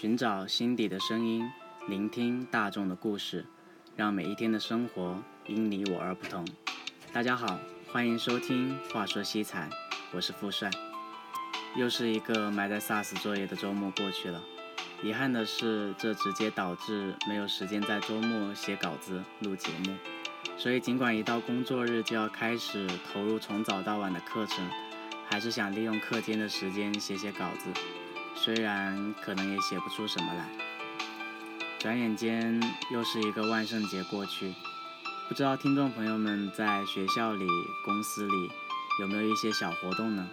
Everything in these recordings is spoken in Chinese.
寻找心底的声音，聆听大众的故事，让每一天的生活因你我而不同。大家好，欢迎收听《话说西财》，我是富帅。又是一个埋在 SARS 作业的周末过去了，遗憾的是，这直接导致没有时间在周末写稿子、录节目。所以，尽管一到工作日就要开始投入从早到晚的课程，还是想利用课间的时间写写稿子。虽然可能也写不出什么来，转眼间又是一个万圣节过去，不知道听众朋友们在学校里、公司里有没有一些小活动呢？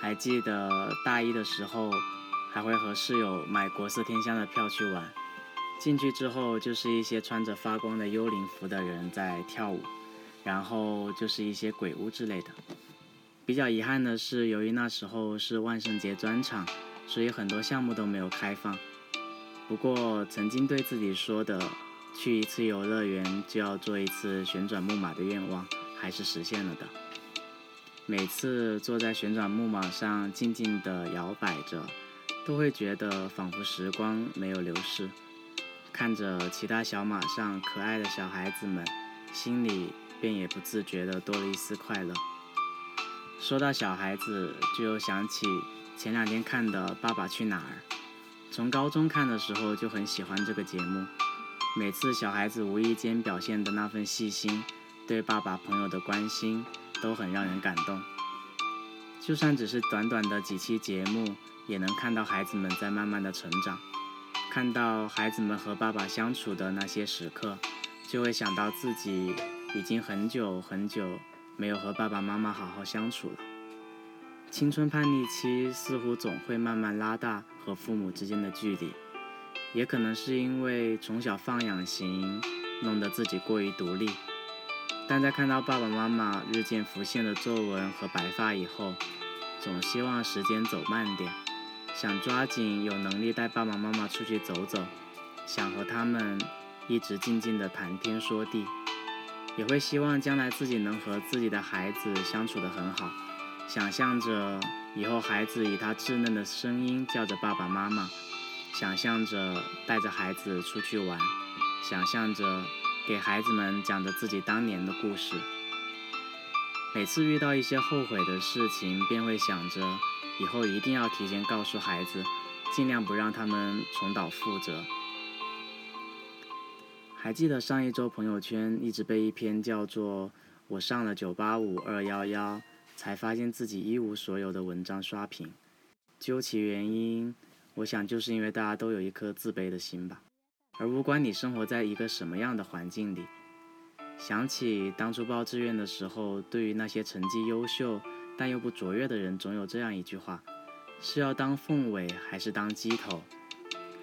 还记得大一的时候，还会和室友买国色天香的票去玩，进去之后就是一些穿着发光的幽灵服的人在跳舞，然后就是一些鬼屋之类的。比较遗憾的是，由于那时候是万圣节专场。所以很多项目都没有开放。不过曾经对自己说的去一次游乐园就要坐一次旋转木马的愿望，还是实现了的。每次坐在旋转木马上静静地摇摆着，都会觉得仿佛时光没有流逝。看着其他小马上可爱的小孩子们，心里便也不自觉地多了一丝快乐。说到小孩子，就又想起。前两天看的《爸爸去哪儿》，从高中看的时候就很喜欢这个节目。每次小孩子无意间表现的那份细心，对爸爸朋友的关心，都很让人感动。就算只是短短的几期节目，也能看到孩子们在慢慢的成长，看到孩子们和爸爸相处的那些时刻，就会想到自己已经很久很久没有和爸爸妈妈好好相处了。青春叛逆期似乎总会慢慢拉大和父母之间的距离，也可能是因为从小放养型，弄得自己过于独立。但在看到爸爸妈妈日渐浮现的皱纹和白发以后，总希望时间走慢点，想抓紧有能力带爸爸妈妈出去走走，想和他们一直静静的谈天说地，也会希望将来自己能和自己的孩子相处得很好。想象着以后孩子以他稚嫩的声音叫着爸爸妈妈，想象着带着孩子出去玩，想象着给孩子们讲着自己当年的故事。每次遇到一些后悔的事情，便会想着以后一定要提前告诉孩子，尽量不让他们重蹈覆辙。还记得上一周朋友圈一直被一篇叫做“我上了九八五二幺幺”。才发现自己一无所有的文章刷屏，究其原因，我想就是因为大家都有一颗自卑的心吧。而不管你生活在一个什么样的环境里，想起当初报志愿的时候，对于那些成绩优秀但又不卓越的人，总有这样一句话：是要当凤尾还是当鸡头？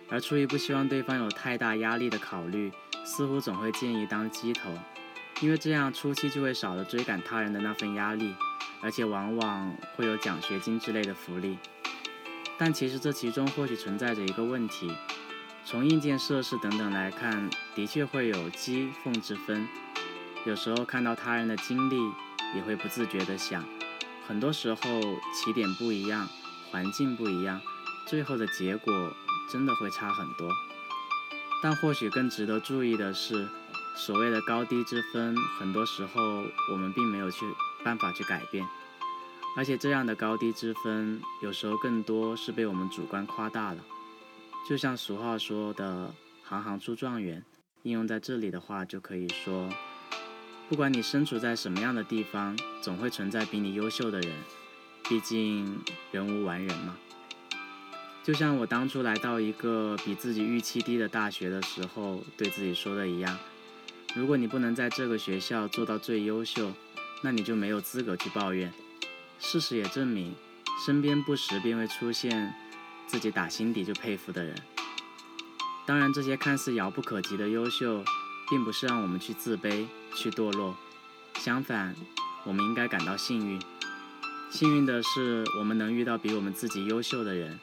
而出于不希望对方有太大压力的考虑，似乎总会建议当鸡头，因为这样初期就会少了追赶他人的那份压力。而且往往会有奖学金之类的福利，但其实这其中或许存在着一个问题。从硬件设施等等来看，的确会有鸡凤之分。有时候看到他人的经历，也会不自觉地想，很多时候起点不一样，环境不一样，最后的结果真的会差很多。但或许更值得注意的是，所谓的高低之分，很多时候我们并没有去。办法去改变，而且这样的高低之分，有时候更多是被我们主观夸大了。就像俗话说的“行行出状元”，应用在这里的话，就可以说：不管你身处在什么样的地方，总会存在比你优秀的人。毕竟人无完人嘛。就像我当初来到一个比自己预期低的大学的时候，对自己说的一样：如果你不能在这个学校做到最优秀，那你就没有资格去抱怨。事实也证明，身边不时便会出现自己打心底就佩服的人。当然，这些看似遥不可及的优秀，并不是让我们去自卑、去堕落。相反，我们应该感到幸运。幸运的是，我们能遇到比我们自己优秀的人，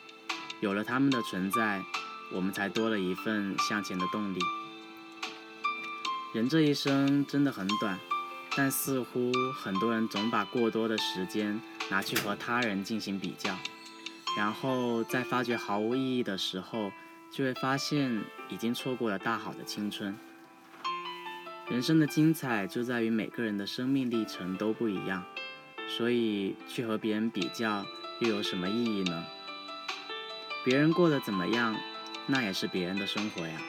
有了他们的存在，我们才多了一份向前的动力。人这一生真的很短。但似乎很多人总把过多的时间拿去和他人进行比较，然后在发觉毫无意义的时候，就会发现已经错过了大好的青春。人生的精彩就在于每个人的生命历程都不一样，所以去和别人比较又有什么意义呢？别人过得怎么样，那也是别人的生活呀，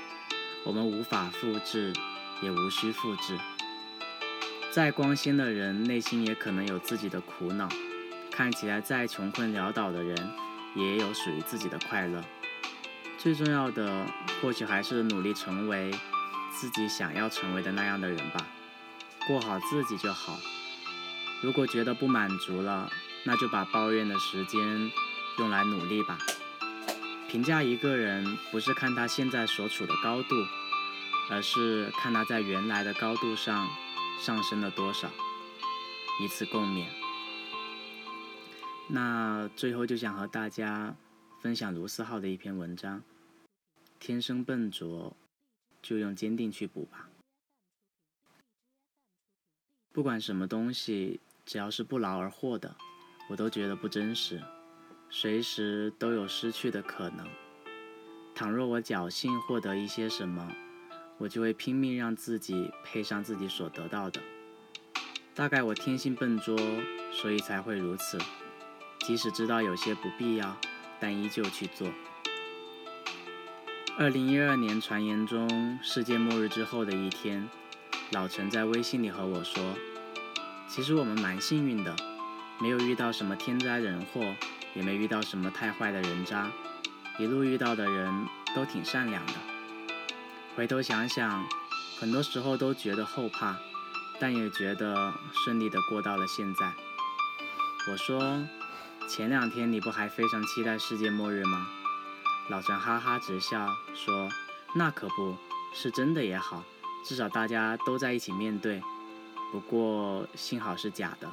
我们无法复制，也无需复制。再光鲜的人，内心也可能有自己的苦恼；看起来再穷困潦倒的人，也有属于自己的快乐。最重要的，或许还是努力成为自己想要成为的那样的人吧，过好自己就好。如果觉得不满足了，那就把抱怨的时间用来努力吧。评价一个人，不是看他现在所处的高度，而是看他在原来的高度上。上升了多少？一次共勉。那最后就想和大家分享卢思浩的一篇文章：天生笨拙，就用坚定去补吧。不管什么东西，只要是不劳而获的，我都觉得不真实，随时都有失去的可能。倘若我侥幸获得一些什么，我就会拼命让自己配上自己所得到的。大概我天性笨拙，所以才会如此。即使知道有些不必要，但依旧去做。二零一二年传言中世界末日之后的一天，老陈在微信里和我说：“其实我们蛮幸运的，没有遇到什么天灾人祸，也没遇到什么太坏的人渣，一路遇到的人都挺善良的。”回头想想，很多时候都觉得后怕，但也觉得顺利的过到了现在。我说，前两天你不还非常期待世界末日吗？老陈哈哈直笑说：“那可不是真的也好，至少大家都在一起面对。不过幸好是假的，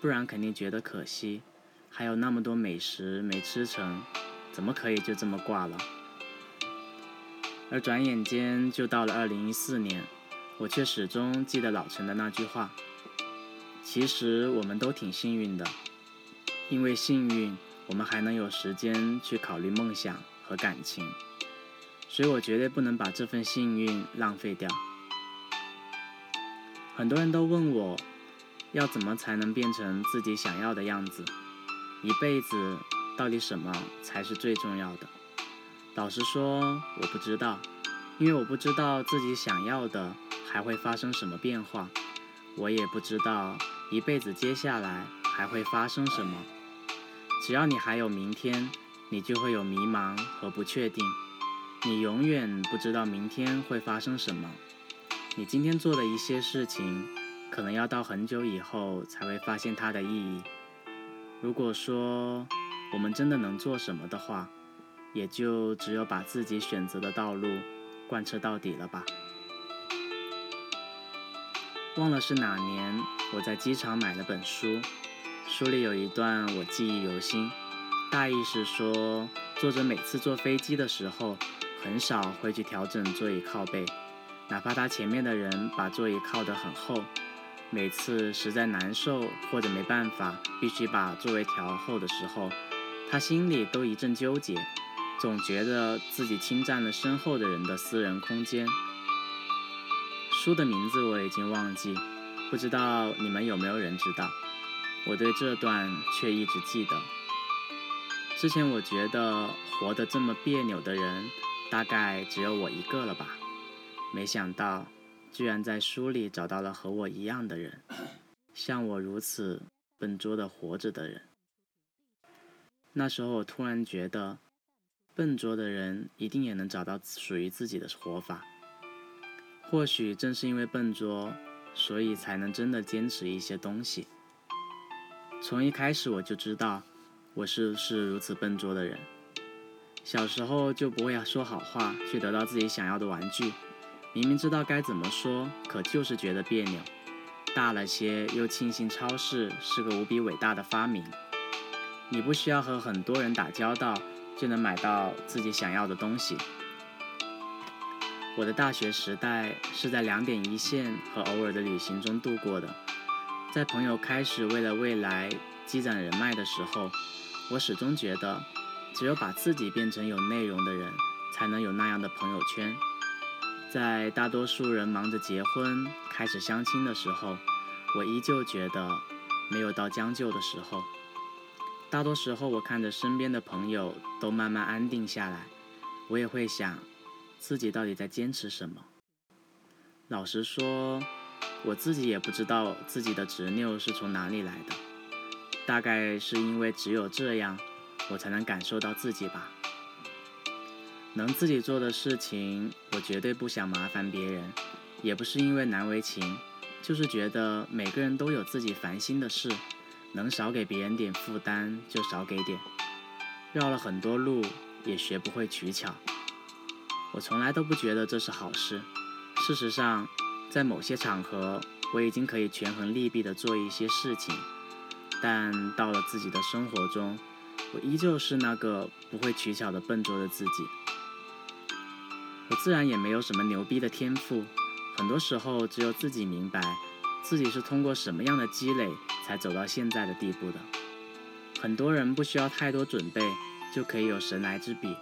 不然肯定觉得可惜。还有那么多美食没吃成，怎么可以就这么挂了？”而转眼间就到了二零一四年，我却始终记得老陈的那句话。其实我们都挺幸运的，因为幸运，我们还能有时间去考虑梦想和感情，所以我绝对不能把这份幸运浪费掉。很多人都问我，要怎么才能变成自己想要的样子？一辈子到底什么才是最重要的？老实说，我不知道，因为我不知道自己想要的还会发生什么变化，我也不知道一辈子接下来还会发生什么。只要你还有明天，你就会有迷茫和不确定，你永远不知道明天会发生什么。你今天做的一些事情，可能要到很久以后才会发现它的意义。如果说我们真的能做什么的话，也就只有把自己选择的道路贯彻到底了吧。忘了是哪年，我在机场买了本书，书里有一段我记忆犹新，大意是说，作者每次坐飞机的时候，很少会去调整座椅靠背，哪怕他前面的人把座椅靠得很厚，每次实在难受或者没办法必须把座位调后的时候，他心里都一阵纠结。总觉得自己侵占了身后的人的私人空间。书的名字我已经忘记，不知道你们有没有人知道？我对这段却一直记得。之前我觉得活得这么别扭的人，大概只有我一个了吧？没想到，居然在书里找到了和我一样的人，像我如此笨拙的活着的人。那时候我突然觉得。笨拙的人一定也能找到属于自己的活法。或许正是因为笨拙，所以才能真的坚持一些东西。从一开始我就知道我是是如此笨拙的人。小时候就不会说好话去得到自己想要的玩具，明明知道该怎么说，可就是觉得别扭。大了些又庆幸超市是个无比伟大的发明，你不需要和很多人打交道。就能买到自己想要的东西。我的大学时代是在两点一线和偶尔的旅行中度过的。在朋友开始为了未来积攒人脉的时候，我始终觉得只有把自己变成有内容的人，才能有那样的朋友圈。在大多数人忙着结婚、开始相亲的时候，我依旧觉得没有到将就的时候。大多时候，我看着身边的朋友都慢慢安定下来，我也会想，自己到底在坚持什么？老实说，我自己也不知道自己的执拗是从哪里来的。大概是因为只有这样，我才能感受到自己吧。能自己做的事情，我绝对不想麻烦别人，也不是因为难为情，就是觉得每个人都有自己烦心的事，能少给别人点负担就少给点。绕了很多路，也学不会取巧。我从来都不觉得这是好事。事实上，在某些场合，我已经可以权衡利弊的做一些事情。但到了自己的生活中，我依旧是那个不会取巧的笨拙的自己。我自然也没有什么牛逼的天赋，很多时候只有自己明白，自己是通过什么样的积累才走到现在的地步的。很多人不需要太多准备就可以有神来之笔，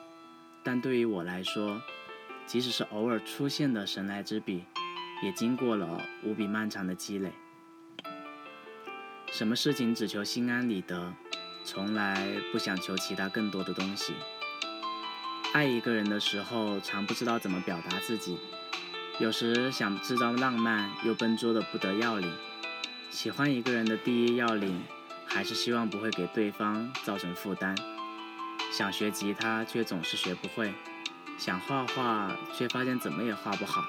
但对于我来说，即使是偶尔出现的神来之笔，也经过了无比漫长的积累。什么事情只求心安理得，从来不想求其他更多的东西。爱一个人的时候，常不知道怎么表达自己，有时想制造浪漫，又笨拙的不得要领。喜欢一个人的第一要领，还是希望不会给对方造成负担。想学吉他，却总是学不会；想画画，却发现怎么也画不好。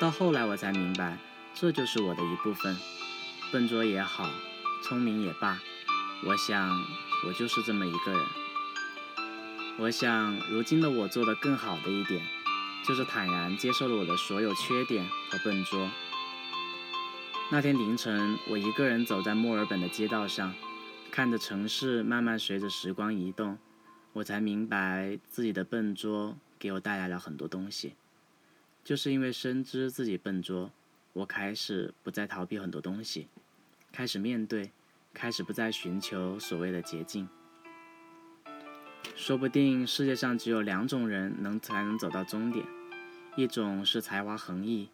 到后来我才明白，这就是我的一部分。笨拙也好，聪明也罢，我想我就是这么一个人。我想如今的我做得更好的一点，就是坦然接受了我的所有缺点和笨拙。那天凌晨，我一个人走在墨尔本的街道上，看着城市慢慢随着时光移动，我才明白自己的笨拙给我带来了很多东西。就是因为深知自己笨拙。我开始不再逃避很多东西，开始面对，开始不再寻求所谓的捷径。说不定世界上只有两种人能才能走到终点，一种是才华横溢，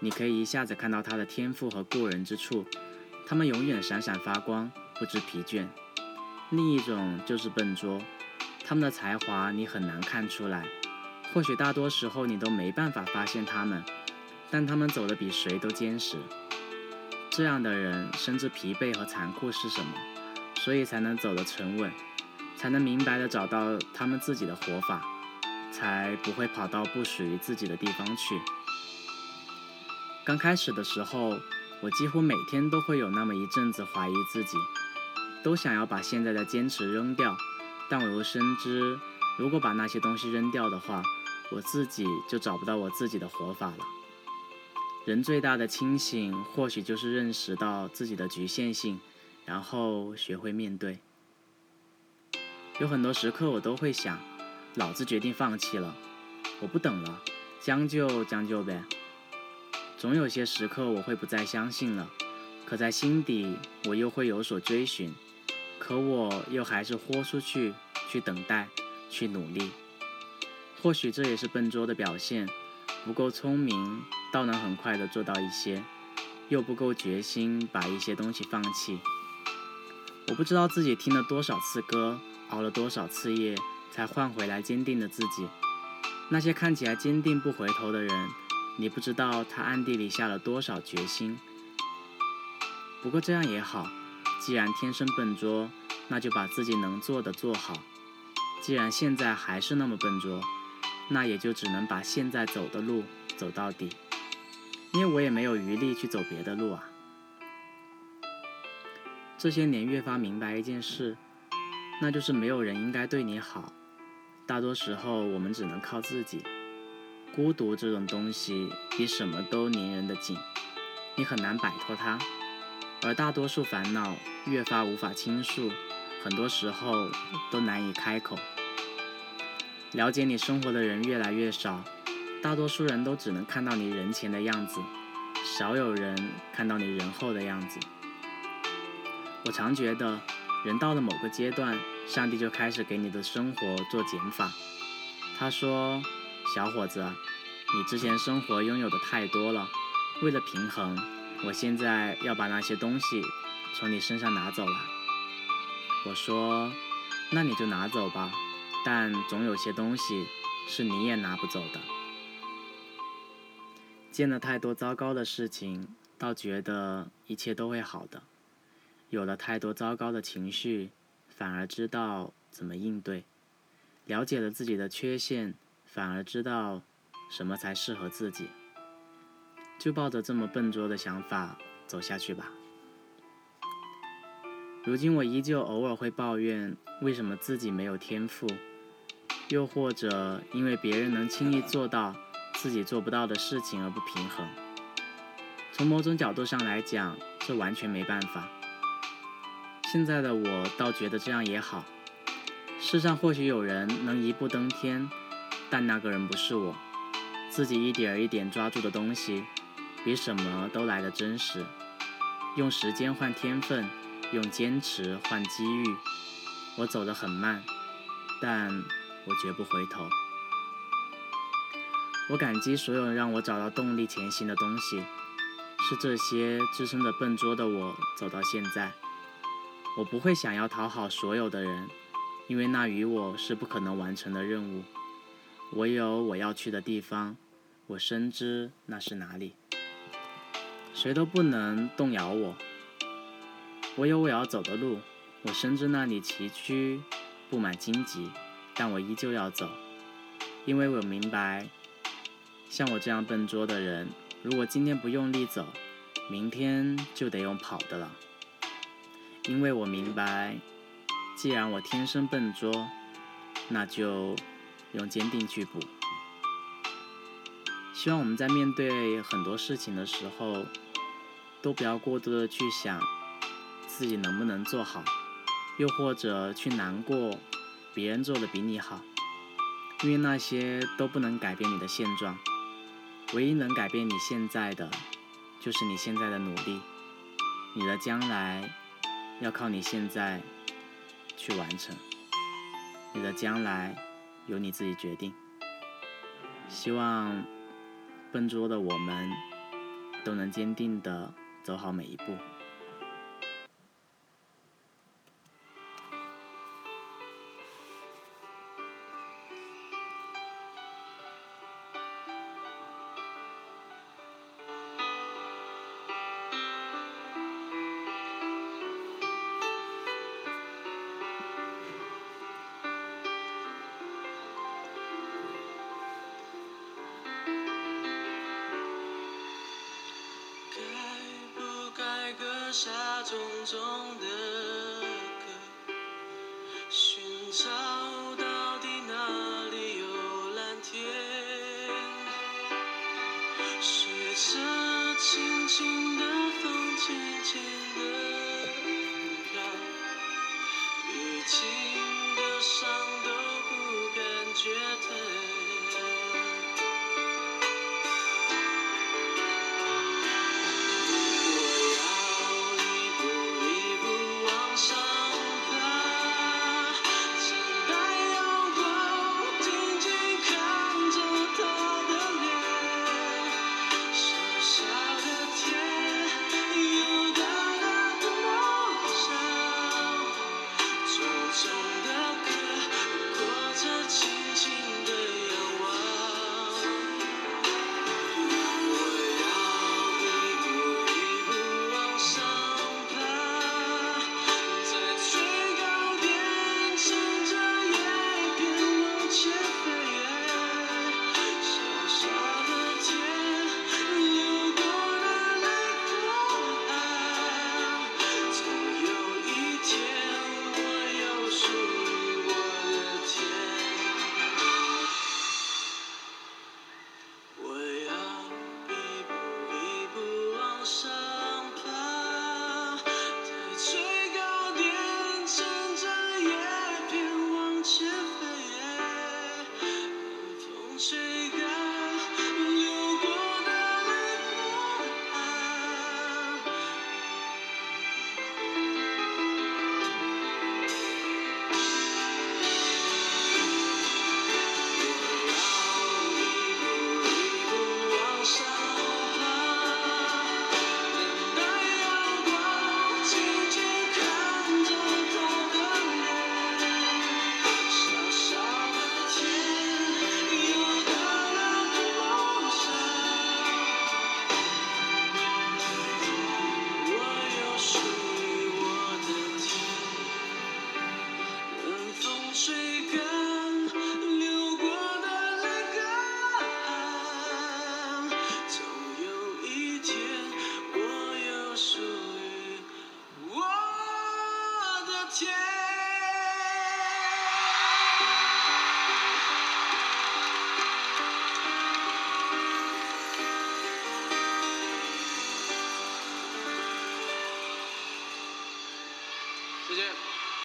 你可以一下子看到他的天赋和过人之处，他们永远闪闪发光，不知疲倦；另一种就是笨拙，他们的才华你很难看出来，或许大多时候你都没办法发现他们。但他们走得比谁都坚实，这样的人深知疲惫和残酷是什么，所以才能走得沉稳，才能明白的找到他们自己的活法，才不会跑到不属于自己的地方去。刚开始的时候，我几乎每天都会有那么一阵子怀疑自己，都想要把现在的坚持扔掉，但我又深知，如果把那些东西扔掉的话，我自己就找不到我自己的活法了。人最大的清醒，或许就是认识到自己的局限性，然后学会面对。有很多时刻，我都会想，老子决定放弃了，我不等了，将就将就呗。总有些时刻，我会不再相信了，可在心底，我又会有所追寻，可我又还是豁出去，去等待，去努力。或许这也是笨拙的表现，不够聪明。倒能很快的做到一些，又不够决心把一些东西放弃。我不知道自己听了多少次歌，熬了多少次夜，才换回来坚定的自己。那些看起来坚定不回头的人，你不知道他暗地里下了多少决心。不过这样也好，既然天生笨拙，那就把自己能做的做好。既然现在还是那么笨拙，那也就只能把现在走的路走到底。因为我也没有余力去走别的路啊。这些年越发明白一件事，那就是没有人应该对你好。大多时候我们只能靠自己。孤独这种东西比什么都粘人的紧，你很难摆脱它。而大多数烦恼越发无法倾诉，很多时候都难以开口。了解你生活的人越来越少。大多数人都只能看到你人前的样子，少有人看到你人后的样子。我常觉得，人到了某个阶段，上帝就开始给你的生活做减法。他说：“小伙子，你之前生活拥有的太多了，为了平衡，我现在要把那些东西从你身上拿走了。”我说：“那你就拿走吧，但总有些东西是你也拿不走的。”见了太多糟糕的事情，倒觉得一切都会好的；有了太多糟糕的情绪，反而知道怎么应对；了解了自己的缺陷，反而知道什么才适合自己。就抱着这么笨拙的想法走下去吧。如今我依旧偶尔会抱怨为什么自己没有天赋，又或者因为别人能轻易做到。自己做不到的事情而不平衡，从某种角度上来讲，这完全没办法。现在的我倒觉得这样也好。世上或许有人能一步登天，但那个人不是我。自己一点一点抓住的东西，比什么都来得真实。用时间换天分，用坚持换机遇。我走得很慢，但我绝不回头。我感激所有让我找到动力前行的东西，是这些支撑着笨拙的我走到现在。我不会想要讨好所有的人，因为那与我是不可能完成的任务。我有我要去的地方，我深知那是哪里，谁都不能动摇我。我有我要走的路，我深知那里崎岖，布满荆棘，但我依旧要走，因为我明白。像我这样笨拙的人，如果今天不用力走，明天就得用跑的了。因为我明白，既然我天生笨拙，那就用坚定去补。希望我们在面对很多事情的时候，都不要过多的去想自己能不能做好，又或者去难过别人做的比你好，因为那些都不能改变你的现状。唯一能改变你现在的，就是你现在的努力。你的将来要靠你现在去完成。你的将来由你自己决定。希望笨拙的我们都能坚定的走好每一步。下重重的歌，寻找到底哪里有蓝天？随着轻轻的风，轻轻的